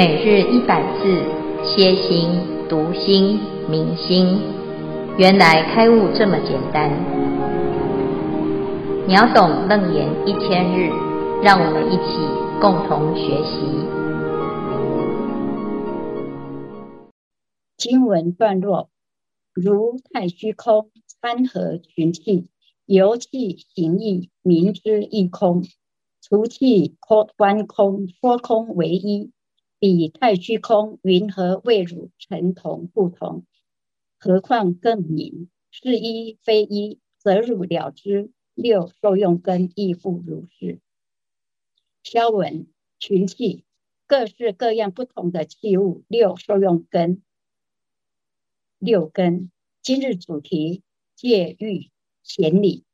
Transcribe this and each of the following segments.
每日一百字，歇心、读心、明心，原来开悟这么简单。秒懂楞严一千日，让我们一起共同学习。经文段落：如太虚空，参合群气，由气行意，明之一空。除气空观空，说空为一。彼太虚空，云何谓汝成同不同？何况更名？是一非一，则汝了知。六受用根亦复如是。消文群气，各式各样不同的器物。六受用根，六根。今日主题戒欲显理。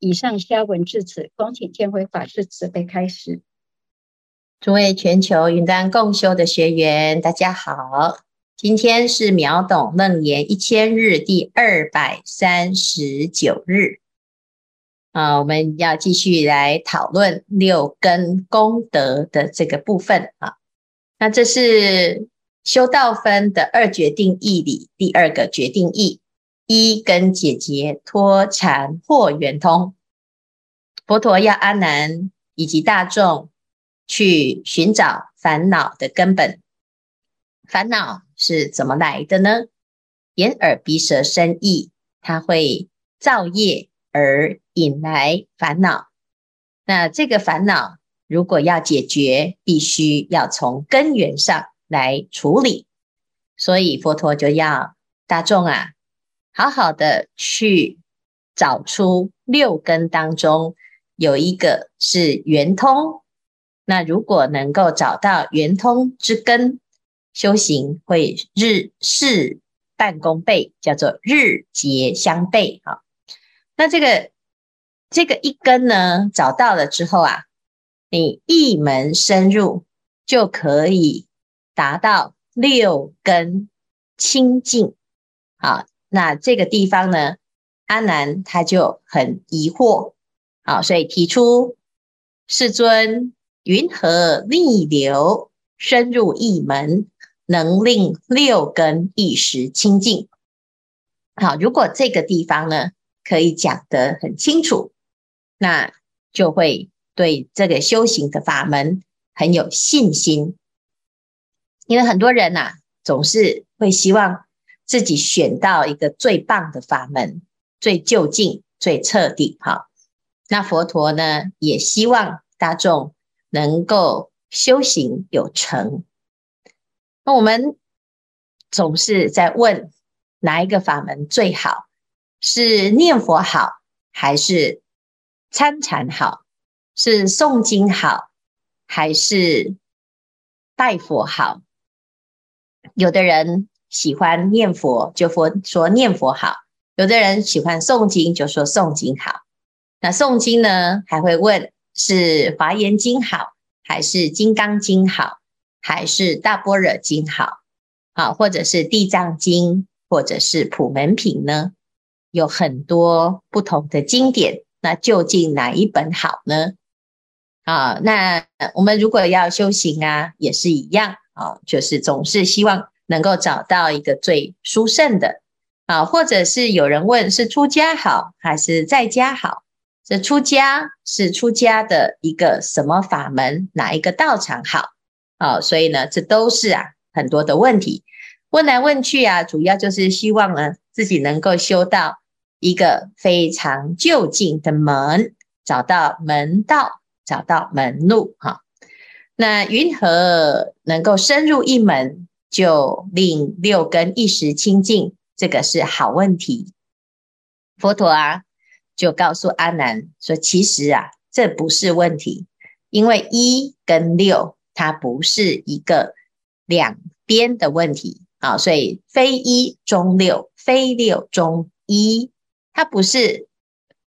以上消文至此，恭请见辉法师慈悲开示。诸位全球云端共修的学员，大家好！今天是秒懂楞严一千日第二百三十九日啊，我们要继续来讨论六根功德的这个部分啊。那这是修道分的二决定义里第二个决定义：一根解结，脱禅或圆通。佛陀要阿难以及大众。去寻找烦恼的根本，烦恼是怎么来的呢？眼耳鼻舌身意，它会造业而引来烦恼。那这个烦恼如果要解决，必须要从根源上来处理。所以佛陀就要大众啊，好好的去找出六根当中有一个是圆通。那如果能够找到圆通之根，修行会日事半功倍，叫做日结相倍啊。那这个这个一根呢，找到了之后啊，你一门深入就可以达到六根清净。好，那这个地方呢，阿难他就很疑惑，好，所以提出世尊。云何逆流深入一门，能令六根一时清净？好，如果这个地方呢，可以讲得很清楚，那就会对这个修行的法门很有信心。因为很多人呐、啊，总是会希望自己选到一个最棒的法门，最究竟、最彻底。好，那佛陀呢，也希望大众。能够修行有成，那我们总是在问哪一个法门最好？是念佛好，还是参禅好？是诵经好，还是拜佛好？有的人喜欢念佛，就佛说念佛好；有的人喜欢诵经，就说诵经好。那诵经呢，还会问。是华严经好，还是金刚经好，还是大般若经好？啊，或者是地藏经，或者是普门品呢？有很多不同的经典，那究竟哪一本好呢？啊，那我们如果要修行啊，也是一样啊，就是总是希望能够找到一个最殊胜的啊，或者是有人问是出家好，还是在家好？这出家是出家的一个什么法门？哪一个道场好？好，所以呢，这都是啊很多的问题，问来问去啊，主要就是希望呢自己能够修到一个非常就近的门，找到门道，找到门路。哈，那云何能够深入一门，就令六根一时清净？这个是好问题。佛陀啊。就告诉阿难说：“其实啊，这不是问题，因为一跟六它不是一个两边的问题啊，所以非一中六，非六中一，它不是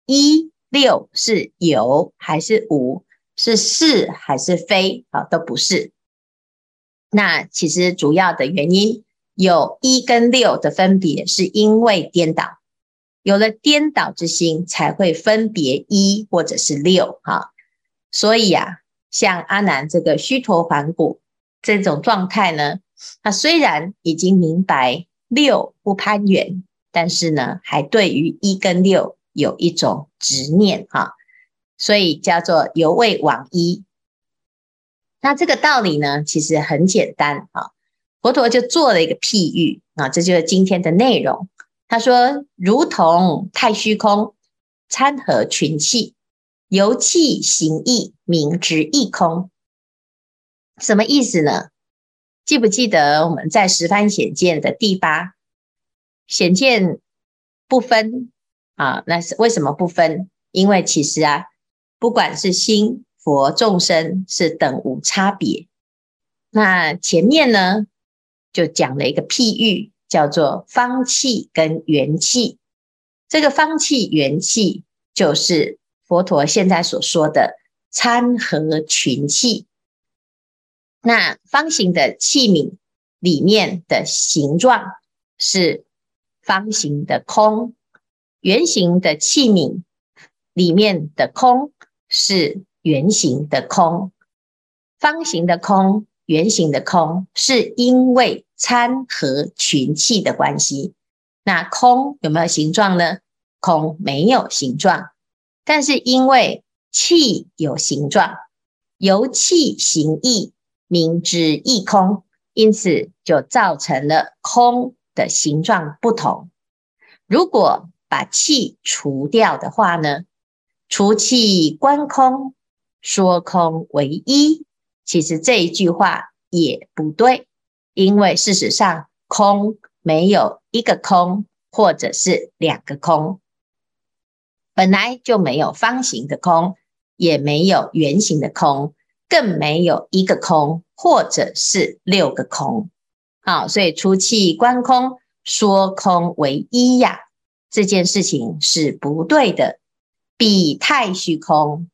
一六是有还是无，是是还是非啊，都不是。那其实主要的原因有一跟六的分别，是因为颠倒。”有了颠倒之心，才会分别一或者是六哈。所以啊，像阿难这个虚陀洹果，这种状态呢，他虽然已经明白六不攀缘，但是呢，还对于一跟六有一种执念哈，所以叫做犹未往一。那这个道理呢，其实很简单啊。佛陀就做了一个譬喻啊，这就是今天的内容。他说，如同太虚空参合群气，由气行义，名之义空。什么意思呢？记不记得我们在十番显见的第八显见不分啊？那是为什么不分？因为其实啊，不管是心。佛众生是等无差别。那前面呢，就讲了一个譬喻，叫做方气跟圆气。这个方气、圆气，就是佛陀现在所说的参合群气。那方形的器皿里面的形状是方形的空，圆形的器皿里面的空是。圆形的空，方形的空，圆形的空，是因为参合群气的关系。那空有没有形状呢？空没有形状，但是因为气有形状，由气行义，名之义空，因此就造成了空的形状不同。如果把气除掉的话呢？除气观空。说空为一，其实这一句话也不对，因为事实上空没有一个空，或者是两个空，本来就没有方形的空，也没有圆形的空，更没有一个空，或者是六个空。好，所以出气观空，说空为一呀，这件事情是不对的，彼太虚空。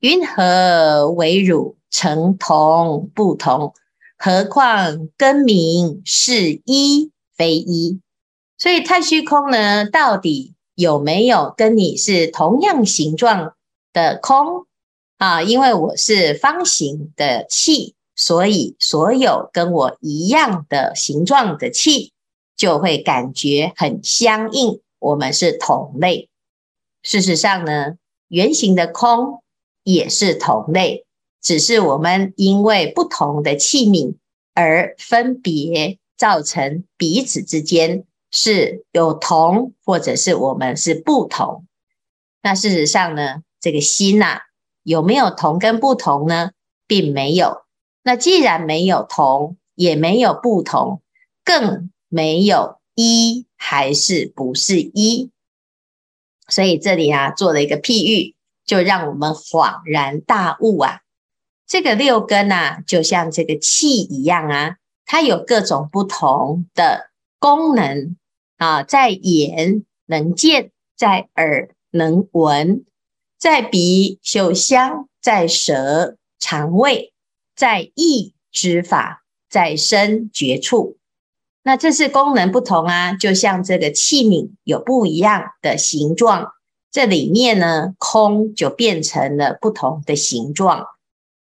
云何为汝成同不同？何况根名是一非一？所以太虚空呢，到底有没有跟你是同样形状的空啊？因为我是方形的气，所以所有跟我一样的形状的气就会感觉很相应，我们是同类。事实上呢，圆形的空。也是同类，只是我们因为不同的器皿而分别造成彼此之间是有同，或者是我们是不同。那事实上呢，这个心呐，有没有同跟不同呢？并没有。那既然没有同，也没有不同，更没有一还是不是一。所以这里啊，做了一个譬喻。就让我们恍然大悟啊！这个六根啊，就像这个气一样啊，它有各种不同的功能啊，在眼能见，在耳能闻，在鼻嗅香，在舌尝味，在意知法，在身觉处。那这是功能不同啊，就像这个器皿有不一样的形状。这里面呢，空就变成了不同的形状，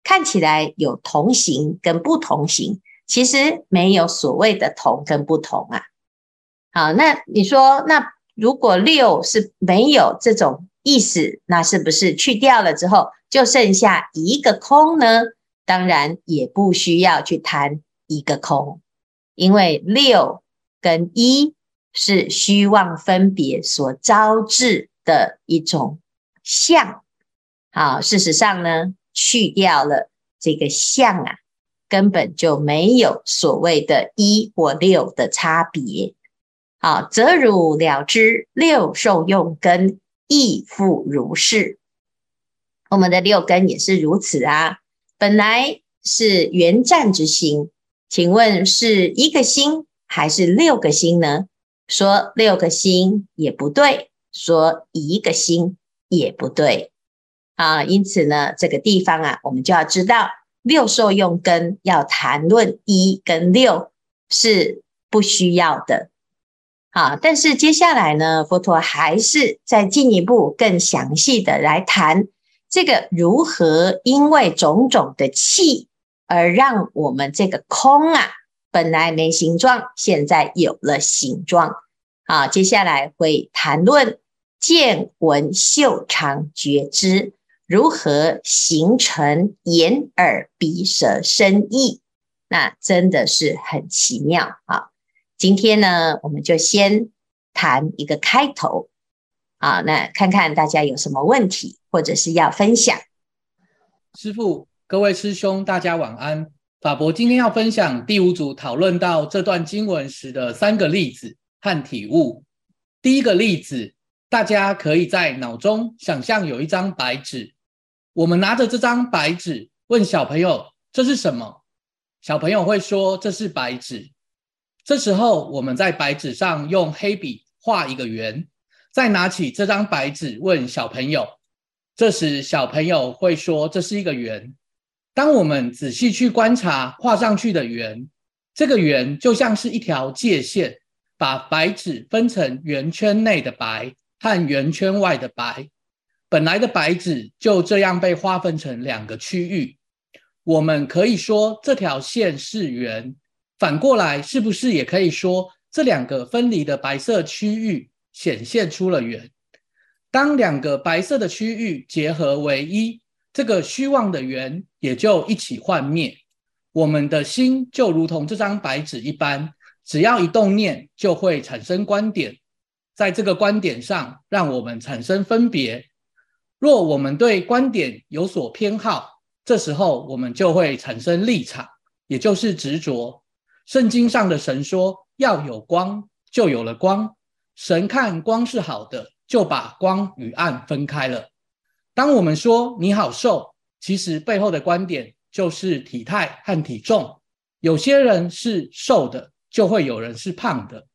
看起来有同形跟不同形，其实没有所谓的同跟不同啊。好，那你说，那如果六是没有这种意思，那是不是去掉了之后就剩下一个空呢？当然也不需要去谈一个空，因为六跟一是虚妄分别所招致的一种相，好，事实上呢，去掉了这个相啊，根本就没有所谓的一或六的差别。好，则汝了知六受用根亦复如是。我们的六根也是如此啊，本来是圆湛之心，请问是一个心还是六个心呢？说六个心也不对。说一个心也不对啊，因此呢，这个地方啊，我们就要知道六受用根要谈论一跟六是不需要的。好，但是接下来呢，佛陀还是再进一步更详细的来谈这个如何因为种种的气而让我们这个空啊，本来没形状，现在有了形状。好，接下来会谈论见闻嗅尝觉知如何形成眼耳鼻舌身意，那真的是很奇妙啊！今天呢，我们就先谈一个开头啊，那看看大家有什么问题或者是要分享。师父，各位师兄，大家晚安。法伯今天要分享第五组讨论到这段经文时的三个例子和体悟。第一个例子，大家可以在脑中想象有一张白纸，我们拿着这张白纸问小朋友：“这是什么？”小朋友会说：“这是白纸。”这时候，我们在白纸上用黑笔画一个圆，再拿起这张白纸问小朋友，这时小朋友会说：“这是一个圆。”当我们仔细去观察画上去的圆，这个圆就像是一条界线，把白纸分成圆圈内的白和圆圈外的白。本来的白纸就这样被划分成两个区域。我们可以说这条线是圆，反过来是不是也可以说这两个分离的白色区域显现出了圆？当两个白色的区域结合为一。这个虚妄的圆也就一起幻灭，我们的心就如同这张白纸一般，只要一动念，就会产生观点，在这个观点上让我们产生分别。若我们对观点有所偏好，这时候我们就会产生立场，也就是执着。圣经上的神说要有光，就有了光。神看光是好的，就把光与暗分开了。当我们说你好瘦，其实背后的观点就是体态和体重。有些人是瘦的，就会有人是胖的。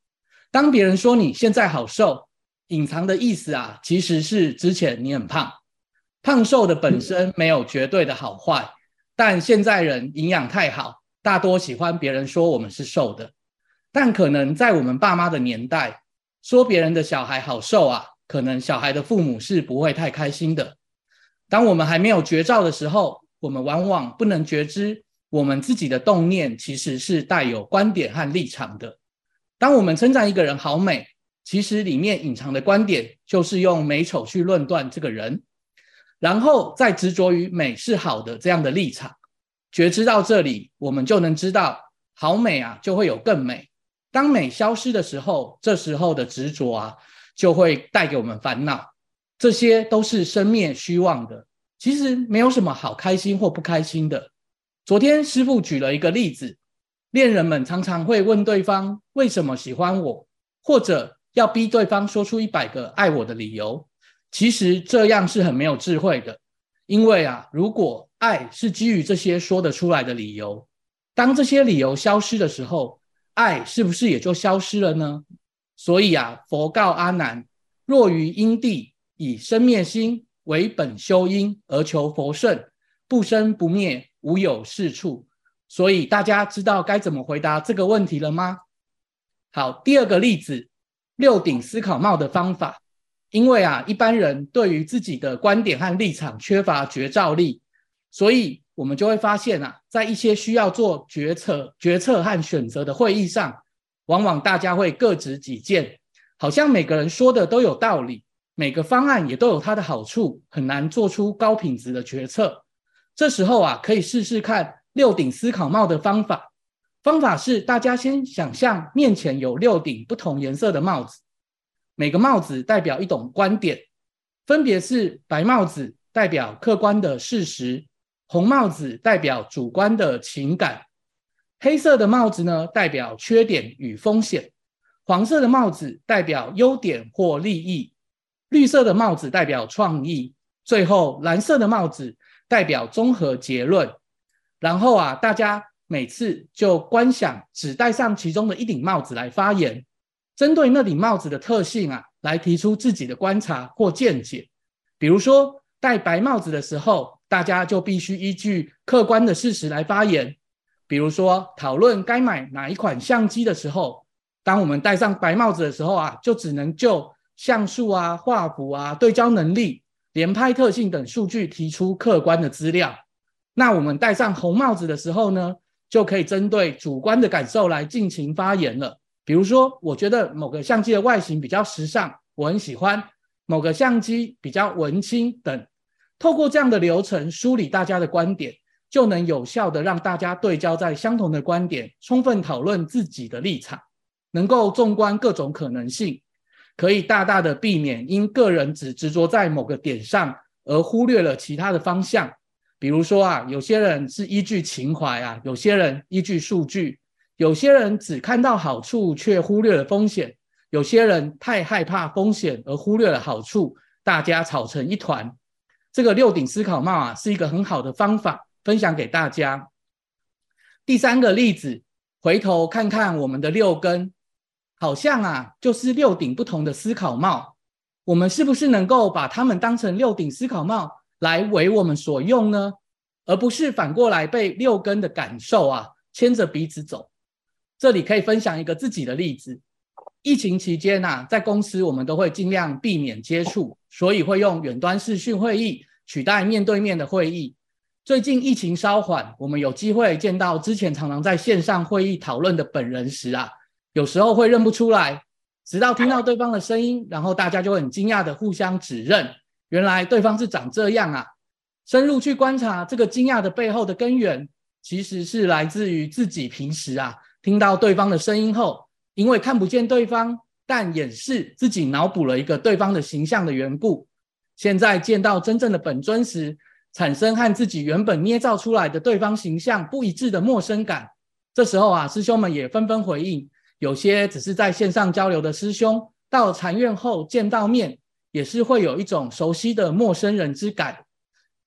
当别人说你现在好瘦，隐藏的意思啊，其实是之前你很胖。胖瘦的本身没有绝对的好坏，但现在人营养太好，大多喜欢别人说我们是瘦的。但可能在我们爸妈的年代，说别人的小孩好瘦啊，可能小孩的父母是不会太开心的。当我们还没有觉照的时候，我们往往不能觉知我们自己的动念其实是带有观点和立场的。当我们称赞一个人好美，其实里面隐藏的观点就是用美丑去论断这个人，然后再执着于美是好的这样的立场。觉知到这里，我们就能知道好美啊，就会有更美。当美消失的时候，这时候的执着啊，就会带给我们烦恼。这些都是生灭虚妄的，其实没有什么好开心或不开心的。昨天师父举了一个例子，恋人们常常会问对方为什么喜欢我，或者要逼对方说出一百个爱我的理由。其实这样是很没有智慧的，因为啊，如果爱是基于这些说得出来的理由，当这些理由消失的时候，爱是不是也就消失了呢？所以啊，佛告阿难：若于因地。以生灭心为本修因而求佛圣，不生不灭，无有是处。所以大家知道该怎么回答这个问题了吗？好，第二个例子，六顶思考帽的方法。因为啊，一般人对于自己的观点和立场缺乏觉照力，所以我们就会发现啊，在一些需要做决策、决策和选择的会议上，往往大家会各执己见，好像每个人说的都有道理。每个方案也都有它的好处，很难做出高品质的决策。这时候啊，可以试试看六顶思考帽的方法。方法是，大家先想象面前有六顶不同颜色的帽子，每个帽子代表一种观点，分别是白帽子代表客观的事实，红帽子代表主观的情感，黑色的帽子呢，代表缺点与风险，黄色的帽子代表优点或利益。绿色的帽子代表创意，最后蓝色的帽子代表综合结论。然后啊，大家每次就观想只戴上其中的一顶帽子来发言，针对那顶帽子的特性啊，来提出自己的观察或见解。比如说，戴白帽子的时候，大家就必须依据客观的事实来发言。比如说，讨论该买哪一款相机的时候，当我们戴上白帽子的时候啊，就只能就像素啊、画幅啊、对焦能力、连拍特性等数据提出客观的资料。那我们戴上红帽子的时候呢，就可以针对主观的感受来尽情发言了。比如说，我觉得某个相机的外形比较时尚，我很喜欢；某个相机比较文青等。透过这样的流程梳理大家的观点，就能有效地让大家对焦在相同的观点，充分讨论自己的立场，能够纵观各种可能性，可以大大的避免因个人只执着在某个点上而忽略了其他的方向。比如说啊，有些人是依据情怀啊，有些人依据数据，有些人只看到好处却忽略了风险，有些人太害怕风险而忽略了好处，大家吵成一团。这个六顶思考帽啊，是一个很好的方法，分享给大家。第三个例子，回头看看我们的六根，好像啊，就是六顶不同的思考帽，我们是不是能够把它们当成六顶思考帽？来为我们所用呢，而不是反过来被六根的感受啊牵着鼻子走。这里可以分享一个自己的例子。疫情期间啊，在公司我们都会尽量避免接触，所以会用远端视讯会议取代面对面的会议。最近疫情稍缓，我们有机会见到之前常常在线上会议讨论的本人时啊，有时候会认不出来，直到听到对方的声音，然后大家就很惊讶的互相指认。原来对方是长这样啊！深入去观察这个惊讶的背后的根源，其实是来自于自己平时啊听到对方的声音后，因为看不见对方，但掩饰自己脑补了一个对方的形象的缘故。现在见到真正的本尊时，产生和自己原本捏造出来的对方形象不一致的陌生感。这时候啊，师兄们也纷纷回应，有些只是在线上交流的师兄，到禅院后见到面。也是会有一种熟悉的陌生人之感。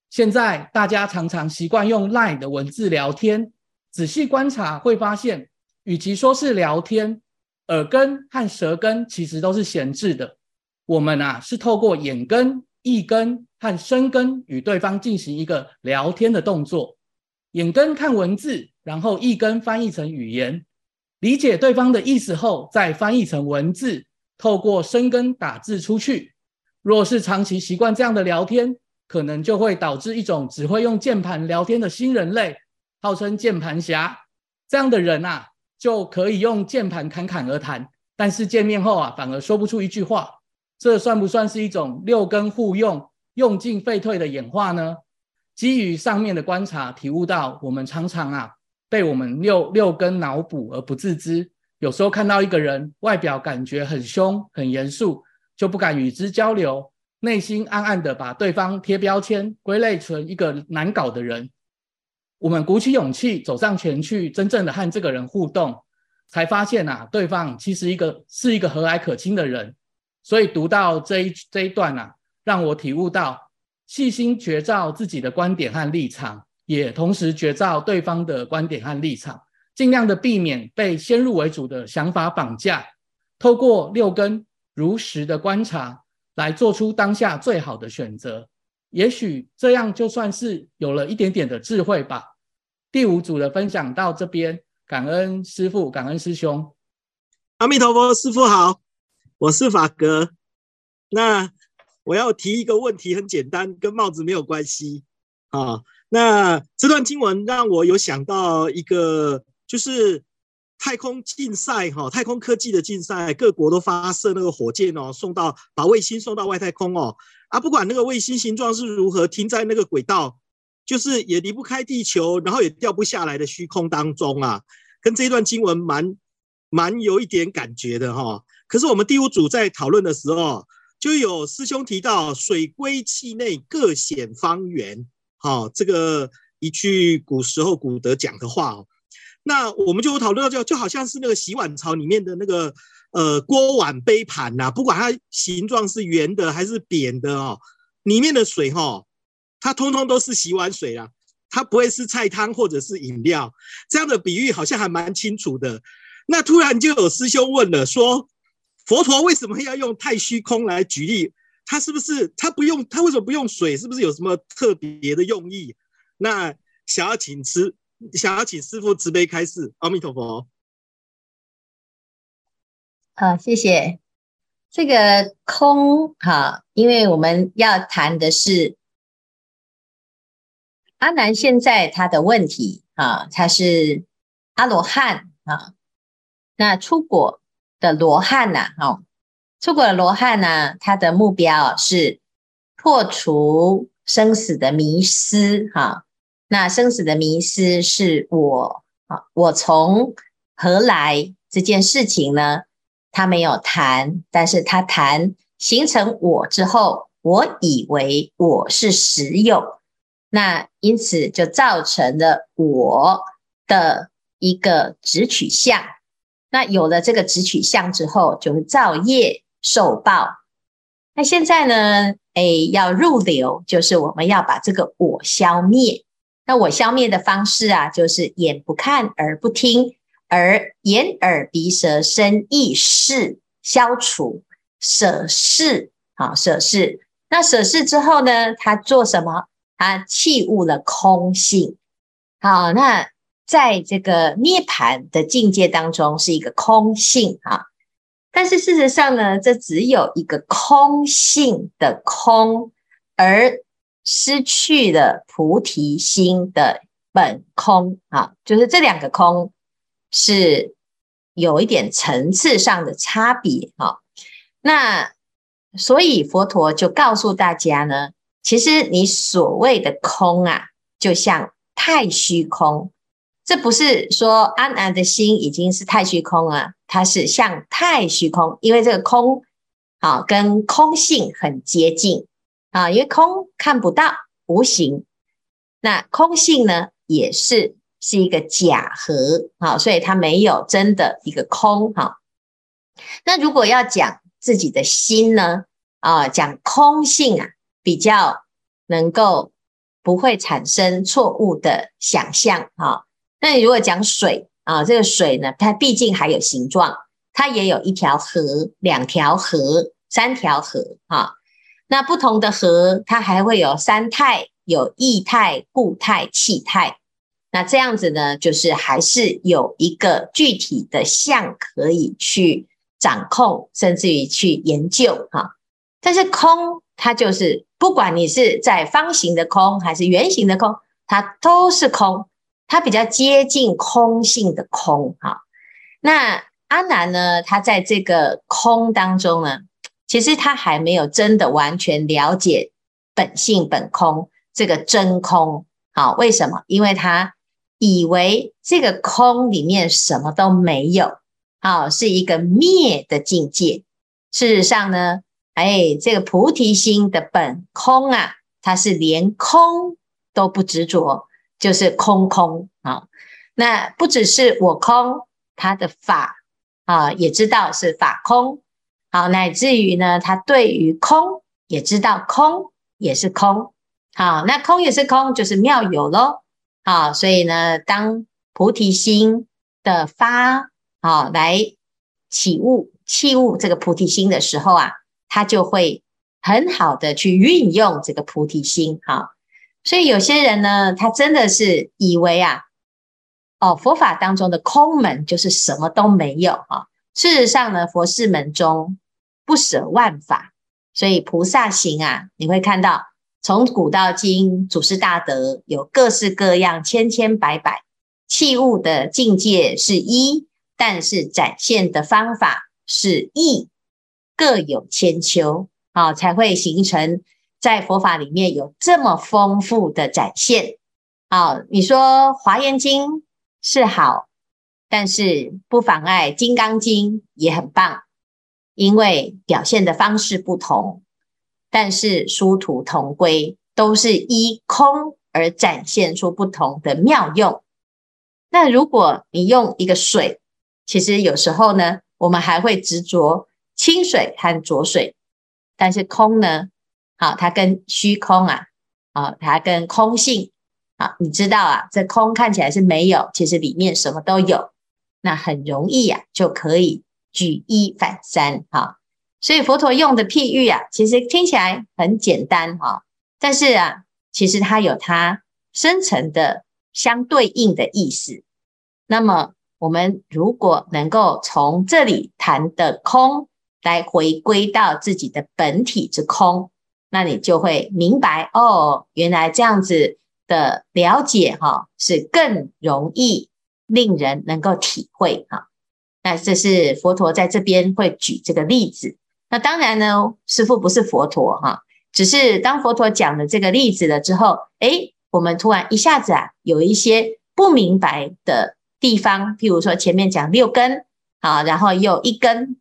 现在大家常常习惯用 LINE 的文字聊天，仔细观察会发现，与其说是聊天，耳根和舌根其实都是闲置的。我们啊是透过眼根、意根和身根与对方进行一个聊天的动作。眼根看文字，然后意根翻译成语言，理解对方的意思后再翻译成文字，透过身根打字出去。若是长期习惯这样的聊天，可能就会导致一种只会用键盘聊天的新人类，号称键盘侠。这样的人啊，就可以用键盘侃侃而谈，但是见面后啊，反而说不出一句话。这算不算是一种六根互用、用进废退的演化呢？基于上面的观察，体悟到我们常常啊，被我们六六根脑补而不自知。有时候看到一个人外表感觉很凶、很严肃。就不敢与之交流，内心暗暗的把对方贴标签，归类成一个难搞的人。我们鼓起勇气走上前去，真正的和这个人互动，才发现啊，对方其实一个是一个和蔼可亲的人。所以读到这一这一段啊，让我体悟到，细心觉照自己的观点和立场，也同时觉照对方的观点和立场，尽量的避免被先入为主的想法绑架，透过六根。如实的观察，来做出当下最好的选择，也许这样就算是有了一点点的智慧吧。第五组的分享到这边，感恩师父，感恩师兄。阿弥陀佛，师父好，我是法哥。那我要提一个问题，很简单，跟帽子没有关系啊。那这段经文让我有想到一个，就是。太空竞赛，哈，太空科技的竞赛，各国都发射那个火箭哦，送到把卫星送到外太空哦，啊，不管那个卫星形状是如何，停在那个轨道，就是也离不开地球，然后也掉不下来的虚空当中啊，跟这一段经文蛮蛮有一点感觉的哈。可是我们第五组在讨论的时候，就有师兄提到“水归气内，各显方圆”，好，这个一句古时候古德讲的话哦。那我们就讨论到，就就好像是那个洗碗槽里面的那个呃锅碗杯盘呐，不管它形状是圆的还是扁的哦，里面的水哈，它通通都是洗碗水啦，它不会是菜汤或者是饮料。这样的比喻好像还蛮清楚的。那突然就有师兄问了，说佛陀为什么要用太虚空来举例？他是不是他不用他为什么不用水？是不是有什么特别的用意？那想要请吃。想要请师父慈悲开示，阿弥陀佛。好，谢谢。这个空哈，因为我们要谈的是阿难现在他的问题啊，他是阿罗汉啊，那出果的罗汉呐，哦，出果的罗汉呢，他的目标是破除生死的迷失哈。那生死的迷失是我啊，我从何来这件事情呢？他没有谈，但是他谈形成我之后，我以为我是实有，那因此就造成了我的一个执取相。那有了这个执取相之后，就会造业受报。那现在呢？哎，要入流，就是我们要把这个我消灭。那我消灭的方式啊，就是眼不看，耳不听，而眼耳鼻舌身意识消除，舍事，好，舍事。那舍事之后呢，他做什么？他契悟了空性。好，那在这个涅槃的境界当中，是一个空性啊。但是事实上呢，这只有一个空性的空，而。失去了菩提心的本空啊，就是这两个空是有一点层次上的差别啊。那所以佛陀就告诉大家呢，其实你所谓的空啊，就像太虚空，这不是说安安的心已经是太虚空了，它是像太虚空，因为这个空啊跟空性很接近。啊，因为空看不到，无形，那空性呢，也是是一个假合，好，所以它没有真的一个空，哈。那如果要讲自己的心呢，啊，讲空性啊，比较能够不会产生错误的想象，哈。那你如果讲水啊，这个水呢，它毕竟还有形状，它也有一条河、两条河、三条河，哈。那不同的河，它还会有三态，有液态、固态、气态。那这样子呢，就是还是有一个具体的相可以去掌控，甚至于去研究哈。但是空，它就是不管你是在方形的空还是圆形的空，它都是空，它比较接近空性的空哈。那阿难呢，他在这个空当中呢，其实他还没有真的完全了解本性本空这个真空，好，为什么？因为他以为这个空里面什么都没有，好，是一个灭的境界。事实上呢，哎，这个菩提心的本空啊，它是连空都不执着，就是空空啊。那不只是我空，它的法啊，也知道是法空。好，乃至于呢，它对于空也知道，空也是空。好，那空也是空，就是妙有喽。好，所以呢，当菩提心的发，啊来起悟、契悟这个菩提心的时候啊，他就会很好的去运用这个菩提心。哈，所以有些人呢，他真的是以为啊，哦，佛法当中的空门就是什么都没有啊。事实上呢，佛事门中。不舍万法，所以菩萨行啊，你会看到从古到今，祖师大德有各式各样、千千百百器物的境界是一，但是展现的方法是异，各有千秋啊，才会形成在佛法里面有这么丰富的展现。好，你说《华严经》是好，但是不妨碍《金刚经》也很棒。因为表现的方式不同，但是殊途同归，都是依空而展现出不同的妙用。那如果你用一个水，其实有时候呢，我们还会执着清水和浊水，但是空呢，好，它跟虚空啊，啊，它跟空性啊，你知道啊，这空看起来是没有，其实里面什么都有，那很容易呀，就可以。举一反三，哈，所以佛陀用的譬喻啊，其实听起来很简单，哈，但是啊，其实它有它深层的相对应的意思。那么，我们如果能够从这里谈的空来回归到自己的本体之空，那你就会明白，哦，原来这样子的了解哈，是更容易令人能够体会哈。那这是佛陀在这边会举这个例子。那当然呢，师父不是佛陀哈，只是当佛陀讲了这个例子了之后，诶，我们突然一下子啊，有一些不明白的地方，譬如说前面讲六根啊，然后又一根，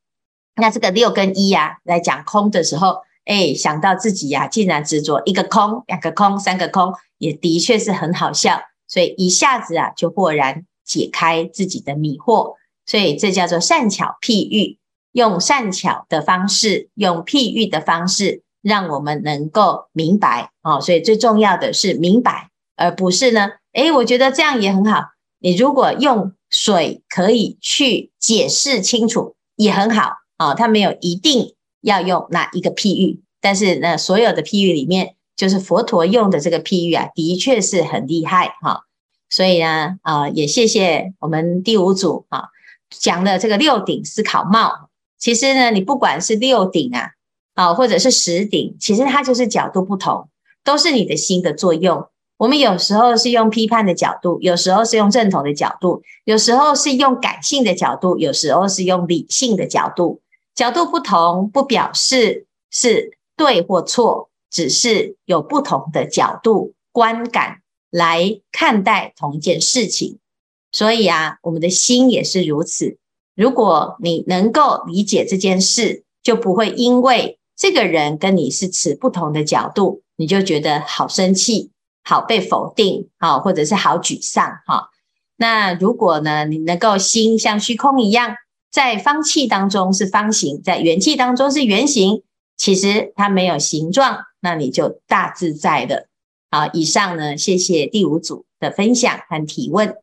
那这个六跟一呀，来讲空的时候。哎，想到自己呀、啊，竟然执着一个空、两个空、三个空，也的确是很好笑。所以一下子啊，就豁然解开自己的迷惑。所以这叫做善巧譬喻，用善巧的方式，用譬喻的方式，让我们能够明白哦。所以最重要的是明白，而不是呢，哎，我觉得这样也很好。你如果用水可以去解释清楚，也很好啊、哦。他没有一定。要用哪一个譬喻？但是呢，所有的譬喻里面，就是佛陀用的这个譬喻啊，的确是很厉害哈。所以呢，啊，也谢谢我们第五组啊讲的这个六顶思考帽。其实呢，你不管是六顶啊，啊，或者是十顶，其实它就是角度不同，都是你的心的作用。我们有时候是用批判的角度，有时候是用正统的角度，有时候是用感性的角度，有时候是用理性的角度。角度不同，不表示是对或错，只是有不同的角度观感来看待同一件事情。所以啊，我们的心也是如此。如果你能够理解这件事，就不会因为这个人跟你是持不同的角度，你就觉得好生气、好被否定、好或者是好沮丧哈。那如果呢，你能够心像虚空一样。在方气当中是方形，在圆气当中是圆形，其实它没有形状，那你就大自在的。好，以上呢，谢谢第五组的分享和提问。